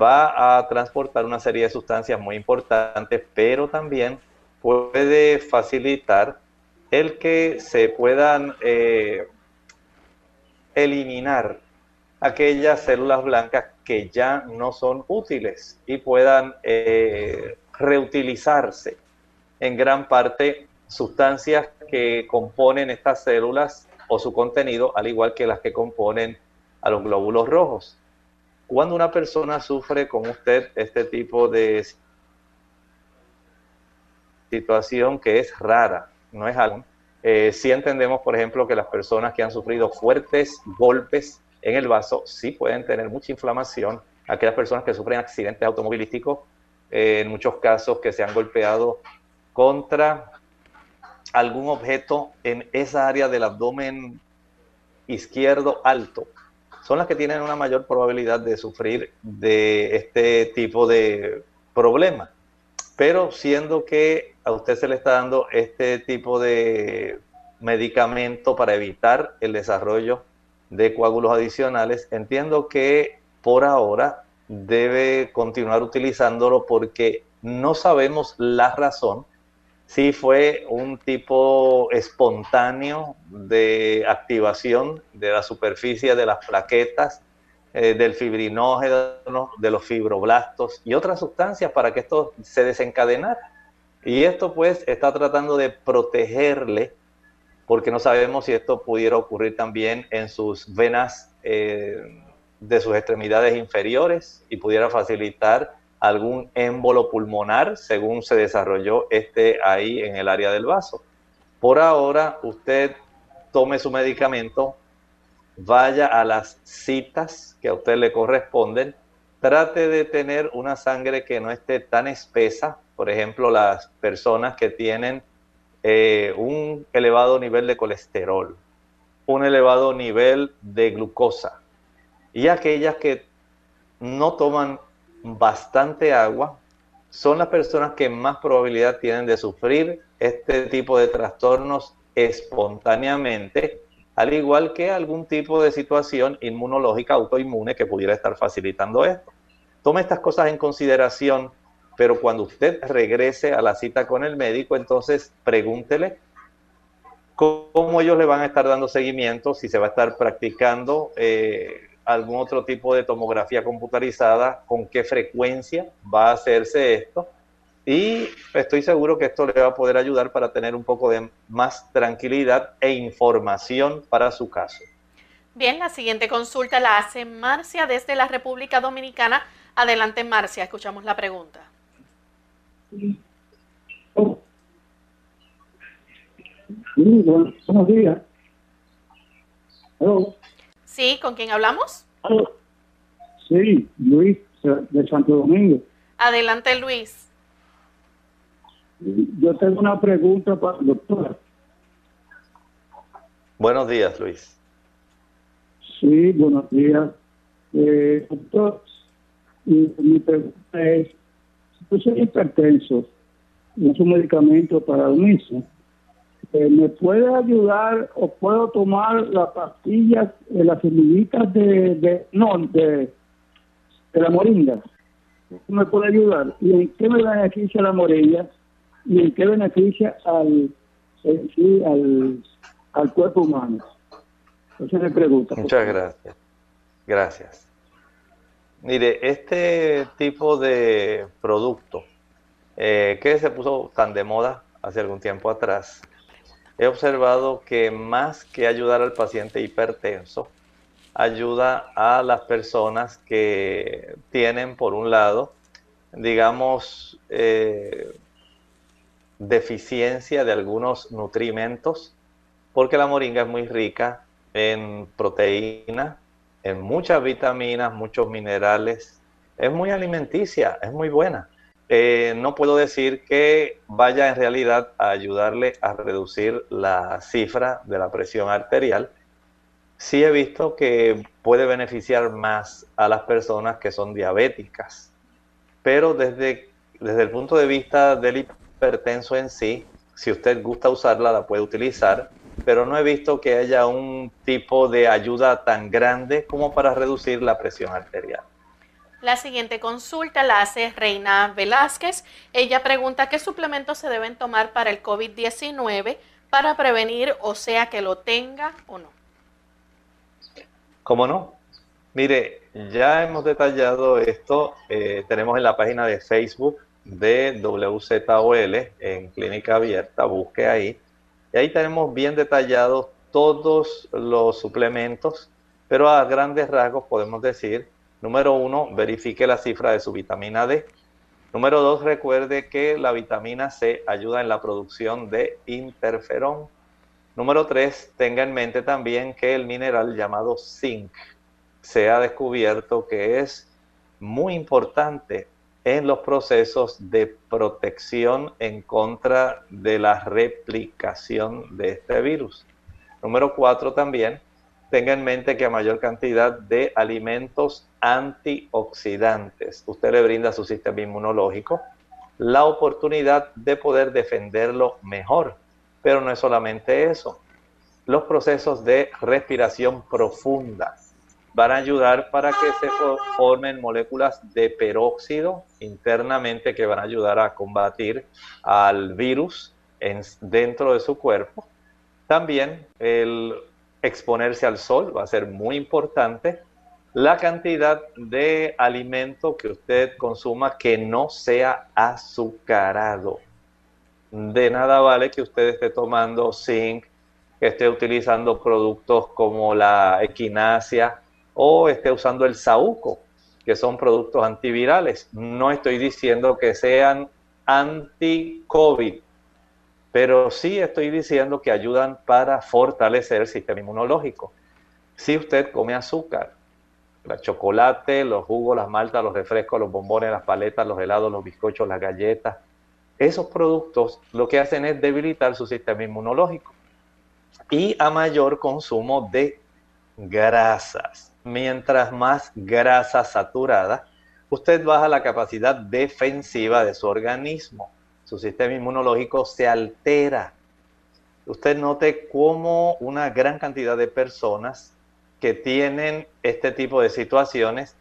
va a transportar una serie de sustancias muy importantes, pero también puede facilitar el que se puedan eh, eliminar aquellas células blancas que ya no son útiles y puedan eh, reutilizarse en gran parte sustancias que componen estas células o su contenido, al igual que las que componen a los glóbulos rojos. Cuando una persona sufre con usted este tipo de situación que es rara, no es algo. Eh, sí entendemos, por ejemplo, que las personas que han sufrido fuertes golpes en el vaso sí pueden tener mucha inflamación. Aquellas personas que sufren accidentes automovilísticos, eh, en muchos casos que se han golpeado contra algún objeto en esa área del abdomen izquierdo alto, son las que tienen una mayor probabilidad de sufrir de este tipo de problema. Pero siendo que a usted se le está dando este tipo de medicamento para evitar el desarrollo de coágulos adicionales, entiendo que por ahora debe continuar utilizándolo porque no sabemos la razón si fue un tipo espontáneo de activación de la superficie de las plaquetas eh, del fibrinógeno, de los fibroblastos y otras sustancias para que esto se desencadenara. Y esto pues está tratando de protegerle, porque no sabemos si esto pudiera ocurrir también en sus venas eh, de sus extremidades inferiores y pudiera facilitar algún émbolo pulmonar según se desarrolló este ahí en el área del vaso. Por ahora, usted tome su medicamento, vaya a las citas que a usted le corresponden, trate de tener una sangre que no esté tan espesa, por ejemplo, las personas que tienen eh, un elevado nivel de colesterol, un elevado nivel de glucosa y aquellas que no toman bastante agua son las personas que más probabilidad tienen de sufrir este tipo de trastornos espontáneamente al igual que algún tipo de situación inmunológica autoinmune que pudiera estar facilitando esto. Tome estas cosas en consideración, pero cuando usted regrese a la cita con el médico, entonces pregúntele cómo ellos le van a estar dando seguimiento, si se va a estar practicando eh, algún otro tipo de tomografía computarizada, con qué frecuencia va a hacerse esto y estoy seguro que esto le va a poder ayudar para tener un poco de más tranquilidad e información para su caso. Bien, la siguiente consulta la hace Marcia desde la República Dominicana. Adelante, Marcia, escuchamos la pregunta. Sí, buenos días. Sí, ¿con quién hablamos? Sí, Luis, de Santo Domingo. Adelante, Luis. Yo tengo una pregunta para el doctor. Buenos días, Luis. Sí, buenos días. Eh, doctor, mi pregunta es, si yo soy hipertenso, es un medicamento para el mismo, eh, ¿me puede ayudar o puedo tomar las pastillas, eh, las semillitas de, de, no, de, de la moringa? ¿Me puede ayudar? ¿Y en qué me beneficia la moringa? ¿Y en qué beneficia al, sí, al, al cuerpo humano? Entonces me pregunta. Muchas gracias. Gracias. Mire, este tipo de producto eh, que se puso tan de moda hace algún tiempo atrás, he observado que más que ayudar al paciente hipertenso, ayuda a las personas que tienen, por un lado, digamos, eh, deficiencia de algunos nutrimentos, porque la moringa es muy rica en proteína, en muchas vitaminas, muchos minerales. Es muy alimenticia, es muy buena. Eh, no puedo decir que vaya en realidad a ayudarle a reducir la cifra de la presión arterial. Sí he visto que puede beneficiar más a las personas que son diabéticas, pero desde, desde el punto de vista del hipertenso en sí, si usted gusta usarla, la puede utilizar, pero no he visto que haya un tipo de ayuda tan grande como para reducir la presión arterial. La siguiente consulta la hace Reina Velázquez. Ella pregunta qué suplementos se deben tomar para el COVID-19 para prevenir, o sea, que lo tenga o no. ¿Cómo no? Mire, ya hemos detallado esto. Eh, tenemos en la página de Facebook de WZOL en Clínica Abierta. Busque ahí. Y ahí tenemos bien detallados todos los suplementos, pero a grandes rasgos podemos decir Número uno, verifique la cifra de su vitamina D. Número dos, recuerde que la vitamina C ayuda en la producción de interferón. Número tres, tenga en mente también que el mineral llamado zinc se ha descubierto que es muy importante en los procesos de protección en contra de la replicación de este virus. Número cuatro también, tenga en mente que a mayor cantidad de alimentos antioxidantes usted le brinda a su sistema inmunológico la oportunidad de poder defenderlo mejor. Pero no es solamente eso. Los procesos de respiración profunda van a ayudar para que se formen moléculas de peróxido internamente que van a ayudar a combatir al virus en, dentro de su cuerpo. También el exponerse al sol va a ser muy importante. La cantidad de alimento que usted consuma que no sea azucarado. De nada vale que usted esté tomando zinc, que esté utilizando productos como la equinacia o esté usando el saúco, que son productos antivirales. No estoy diciendo que sean anti-COVID, pero sí estoy diciendo que ayudan para fortalecer el sistema inmunológico. Si usted come azúcar, el chocolate, los jugos, las maltas, los refrescos, los bombones, las paletas, los helados, los bizcochos, las galletas, esos productos lo que hacen es debilitar su sistema inmunológico. Y a mayor consumo de grasas, mientras más grasa saturada, usted baja la capacidad defensiva de su organismo su sistema inmunológico se altera. Usted note cómo una gran cantidad de personas que tienen este tipo de situaciones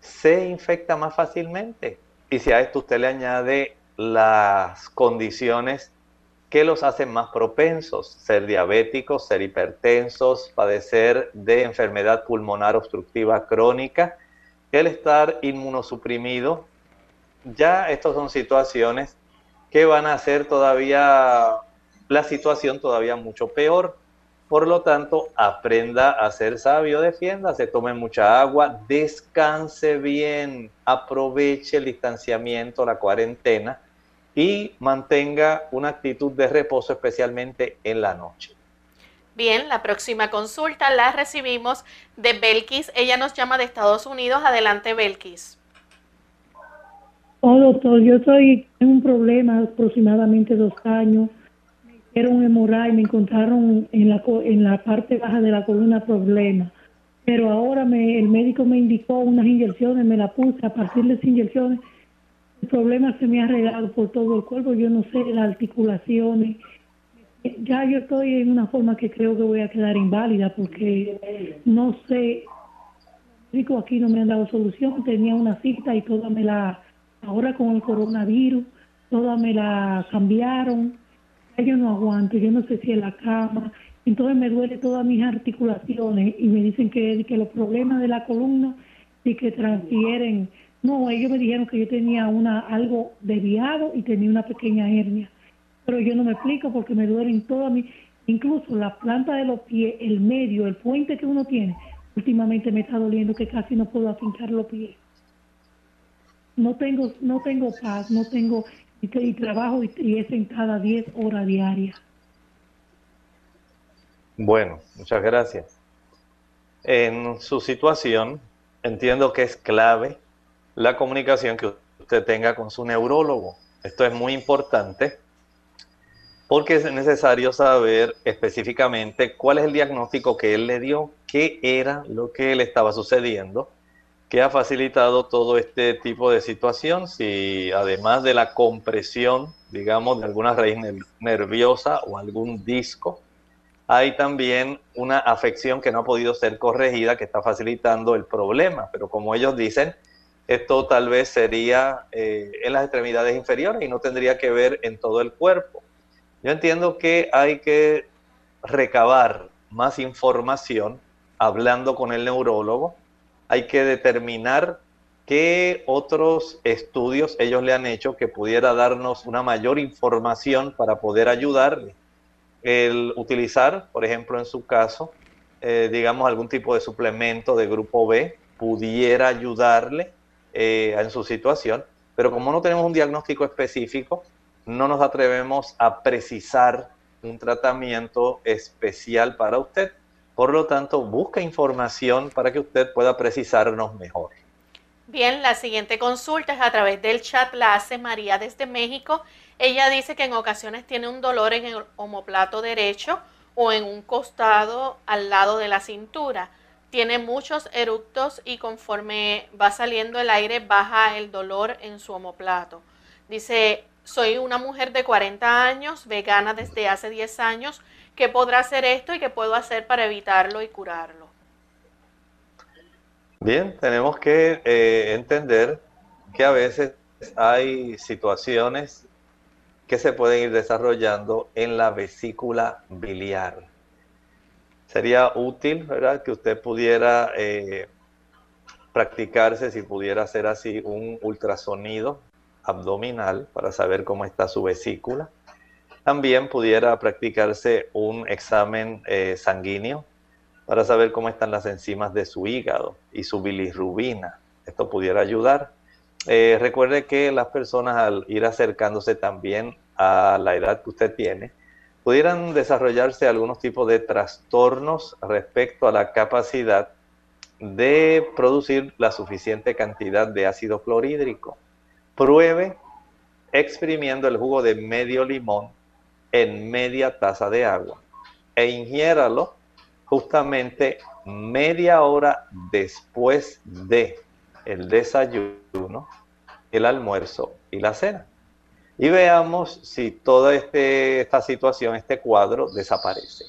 se infecta más fácilmente. Y si a esto usted le añade las condiciones que los hacen más propensos, ser diabéticos, ser hipertensos, padecer de enfermedad pulmonar obstructiva crónica, el estar inmunosuprimido, ya estas son situaciones que van a hacer todavía la situación todavía mucho peor. Por lo tanto, aprenda a ser sabio, defienda, se tome mucha agua, descanse bien, aproveche el distanciamiento, la cuarentena y mantenga una actitud de reposo, especialmente en la noche. Bien, la próxima consulta la recibimos de Belkis. Ella nos llama de Estados Unidos. Adelante, Belkis. Oh, doctor, yo estoy en un problema aproximadamente dos años. Me hicieron hemorragia y me encontraron en la, en la parte baja de la columna problema. Pero ahora me, el médico me indicó unas inyecciones, me la puse. A partir de esas inyecciones, el problema se me ha regado por todo el cuerpo. Yo no sé, las articulaciones, ya yo estoy en una forma que creo que voy a quedar inválida porque no sé, digo aquí no me han dado solución, tenía una cita y toda me la, ahora con el coronavirus, toda me la cambiaron, yo no aguanto, yo no sé si en la cama, entonces me duele todas mis articulaciones y me dicen que, que los problemas de la columna y que transfieren, no, ellos me dijeron que yo tenía una algo desviado y tenía una pequeña hernia. Pero yo no me explico porque me duelen todas mis, incluso la planta de los pies, el medio, el puente que uno tiene, últimamente me está doliendo que casi no puedo afincar los pies. No tengo, no tengo paz, no tengo, y, trabajo y, y, es sentada 10 horas diarias. Bueno, muchas gracias. En su situación, entiendo que es clave la comunicación que usted tenga con su neurólogo. Esto es muy importante porque es necesario saber específicamente cuál es el diagnóstico que él le dio, qué era lo que le estaba sucediendo, qué ha facilitado todo este tipo de situación, si además de la compresión, digamos, de alguna raíz nerviosa o algún disco, hay también una afección que no ha podido ser corregida que está facilitando el problema, pero como ellos dicen, esto tal vez sería eh, en las extremidades inferiores y no tendría que ver en todo el cuerpo. Yo entiendo que hay que recabar más información hablando con el neurólogo. Hay que determinar qué otros estudios ellos le han hecho que pudiera darnos una mayor información para poder ayudarle. El utilizar, por ejemplo, en su caso, eh, digamos, algún tipo de suplemento de grupo B pudiera ayudarle eh, en su situación, pero como no tenemos un diagnóstico específico, no nos atrevemos a precisar un tratamiento especial para usted. Por lo tanto, busca información para que usted pueda precisarnos mejor. Bien, la siguiente consulta es a través del chat, la hace María desde México. Ella dice que en ocasiones tiene un dolor en el omoplato derecho o en un costado al lado de la cintura. Tiene muchos eructos y conforme va saliendo el aire baja el dolor en su omoplato. Dice, soy una mujer de 40 años, vegana desde hace 10 años. ¿Qué podrá hacer esto y qué puedo hacer para evitarlo y curarlo? Bien, tenemos que eh, entender que a veces hay situaciones que se pueden ir desarrollando en la vesícula biliar. Sería útil, ¿verdad?, que usted pudiera eh, practicarse, si pudiera hacer así, un ultrasonido abdominal para saber cómo está su vesícula. También pudiera practicarse un examen eh, sanguíneo para saber cómo están las enzimas de su hígado y su bilirrubina. Esto pudiera ayudar. Eh, recuerde que las personas al ir acercándose también a la edad que usted tiene, pudieran desarrollarse algunos tipos de trastornos respecto a la capacidad de producir la suficiente cantidad de ácido clorhídrico pruebe exprimiendo el jugo de medio limón en media taza de agua e ingiéralo justamente media hora después de el desayuno, el almuerzo y la cena. Y veamos si toda este, esta situación, este cuadro desaparece.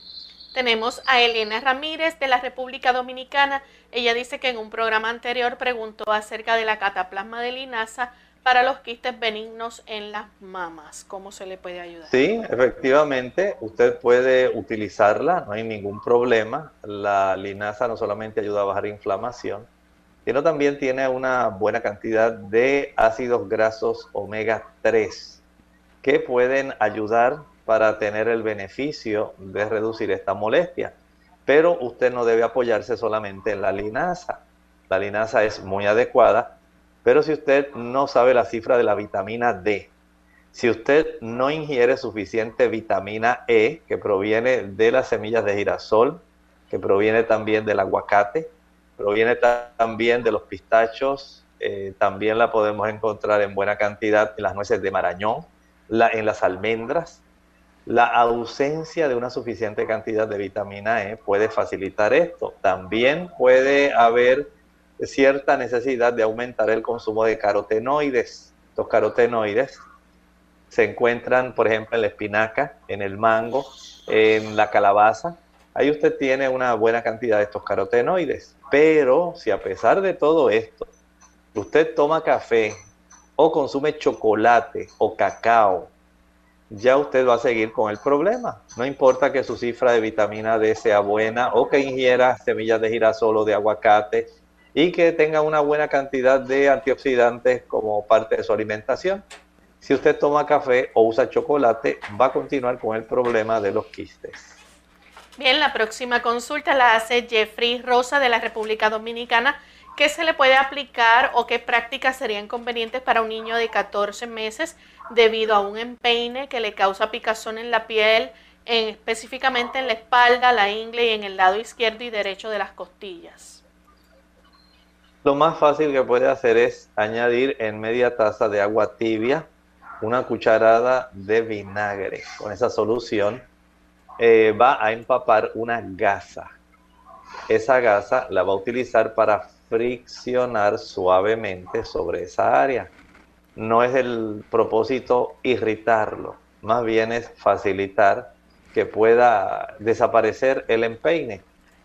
Tenemos a Elena Ramírez de la República Dominicana. Ella dice que en un programa anterior preguntó acerca de la cataplasma de linaza para los quistes benignos en las mamas. ¿Cómo se le puede ayudar? Sí, efectivamente, usted puede utilizarla, no hay ningún problema. La linaza no solamente ayuda a bajar inflamación, sino también tiene una buena cantidad de ácidos grasos omega 3 que pueden ayudar para tener el beneficio de reducir esta molestia. Pero usted no debe apoyarse solamente en la linaza. La linaza es muy adecuada pero si usted no sabe la cifra de la vitamina D, si usted no ingiere suficiente vitamina E, que proviene de las semillas de girasol, que proviene también del aguacate, proviene también de los pistachos, eh, también la podemos encontrar en buena cantidad en las nueces de marañón, en las almendras. La ausencia de una suficiente cantidad de vitamina E puede facilitar esto. También puede haber cierta necesidad de aumentar el consumo de carotenoides. Los carotenoides se encuentran, por ejemplo, en la espinaca, en el mango, en la calabaza. Ahí usted tiene una buena cantidad de estos carotenoides. Pero si a pesar de todo esto, usted toma café o consume chocolate o cacao, ya usted va a seguir con el problema. No importa que su cifra de vitamina D sea buena o que ingiera semillas de girasol o de aguacate y que tenga una buena cantidad de antioxidantes como parte de su alimentación. Si usted toma café o usa chocolate, va a continuar con el problema de los quistes. Bien, la próxima consulta la hace Jeffrey Rosa de la República Dominicana. ¿Qué se le puede aplicar o qué prácticas serían convenientes para un niño de 14 meses debido a un empeine que le causa picazón en la piel, específicamente en la espalda, la ingle y en el lado izquierdo y derecho de las costillas? Lo más fácil que puede hacer es añadir en media taza de agua tibia una cucharada de vinagre. Con esa solución eh, va a empapar una gasa. Esa gasa la va a utilizar para friccionar suavemente sobre esa área. No es el propósito irritarlo, más bien es facilitar que pueda desaparecer el empeine.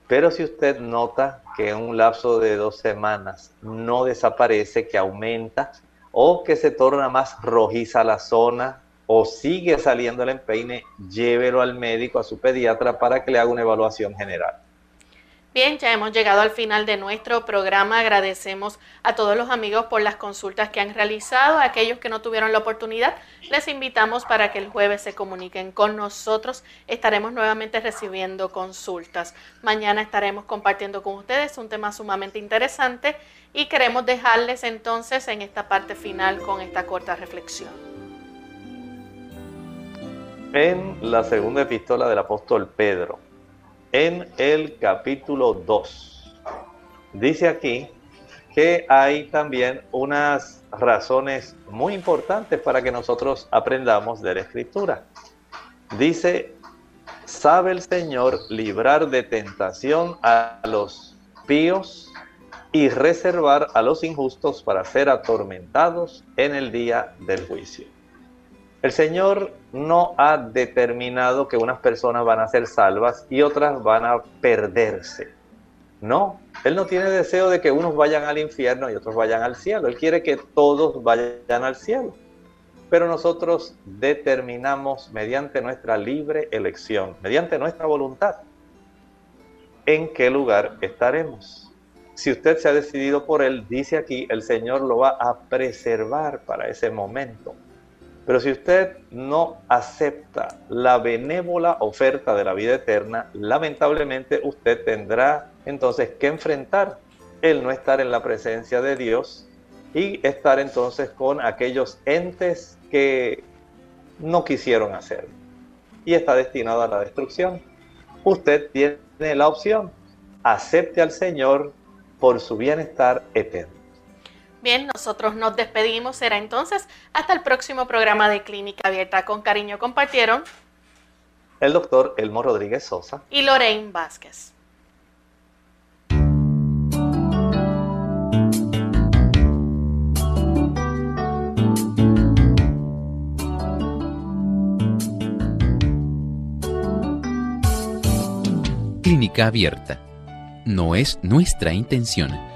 Pero si usted nota que en un lapso de dos semanas no desaparece, que aumenta o que se torna más rojiza la zona o sigue saliendo el empeine, llévelo al médico, a su pediatra, para que le haga una evaluación general. Bien, ya hemos llegado al final de nuestro programa. Agradecemos a todos los amigos por las consultas que han realizado. A aquellos que no tuvieron la oportunidad, les invitamos para que el jueves se comuniquen con nosotros. Estaremos nuevamente recibiendo consultas. Mañana estaremos compartiendo con ustedes un tema sumamente interesante y queremos dejarles entonces en esta parte final con esta corta reflexión. En la segunda epístola del apóstol Pedro, en el capítulo 2. Dice aquí que hay también unas razones muy importantes para que nosotros aprendamos de la escritura. Dice, sabe el Señor librar de tentación a los píos y reservar a los injustos para ser atormentados en el día del juicio. El Señor no ha determinado que unas personas van a ser salvas y otras van a perderse. No, Él no tiene deseo de que unos vayan al infierno y otros vayan al cielo. Él quiere que todos vayan al cielo. Pero nosotros determinamos mediante nuestra libre elección, mediante nuestra voluntad, en qué lugar estaremos. Si usted se ha decidido por Él, dice aquí, el Señor lo va a preservar para ese momento pero si usted no acepta la benévola oferta de la vida eterna, lamentablemente usted tendrá entonces que enfrentar el no estar en la presencia de Dios y estar entonces con aquellos entes que no quisieron hacer. Y está destinado a la destrucción. Usted tiene la opción. Acepte al Señor por su bienestar eterno. Bien, nosotros nos despedimos. Será entonces hasta el próximo programa de Clínica Abierta. Con cariño compartieron el doctor Elmo Rodríguez Sosa y Lorraine Vázquez. Clínica Abierta. No es nuestra intención